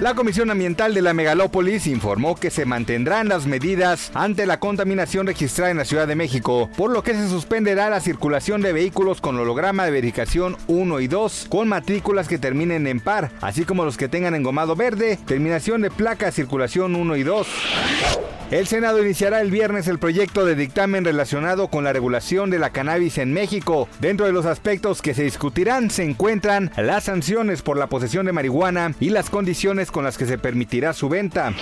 La Comisión Ambiental de la Megalópolis informó que se mantendrán las medidas ante la contaminación registrada en la Ciudad de México, por lo que se suspenderá la circulación de vehículos con holograma de verificación 1 y 2 con matrículas que terminen en par, así como los que tengan engomado verde, terminación de placa circulación 1 y 2. El Senado iniciará el viernes el proyecto de dictamen relacionado con la regulación de la cannabis en México. Dentro de los aspectos que se discutirán se encuentran las sanciones por la posesión de marihuana y las condiciones con las que se permitirá su venta.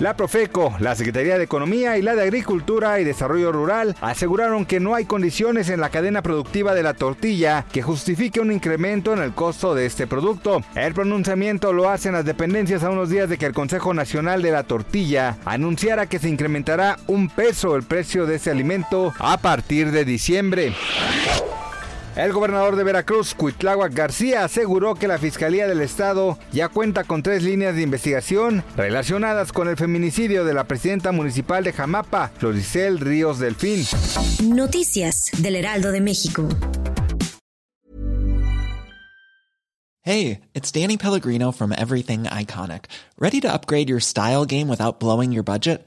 La Profeco, la Secretaría de Economía y la de Agricultura y Desarrollo Rural aseguraron que no hay condiciones en la cadena productiva de la tortilla que justifique un incremento en el costo de este producto. El pronunciamiento lo hacen las dependencias a unos días de que el Consejo Nacional de la Tortilla anunciara que se incrementará un peso el precio de ese alimento a partir de diciembre. El gobernador de Veracruz, Cuitláhuac García, aseguró que la Fiscalía del Estado ya cuenta con tres líneas de investigación relacionadas con el feminicidio de la presidenta municipal de Jamapa, Floricel Ríos Delfín. Noticias del Heraldo de México. Hey, it's Danny Pellegrino from Everything Iconic. ¿Ready to upgrade your style game without blowing your budget?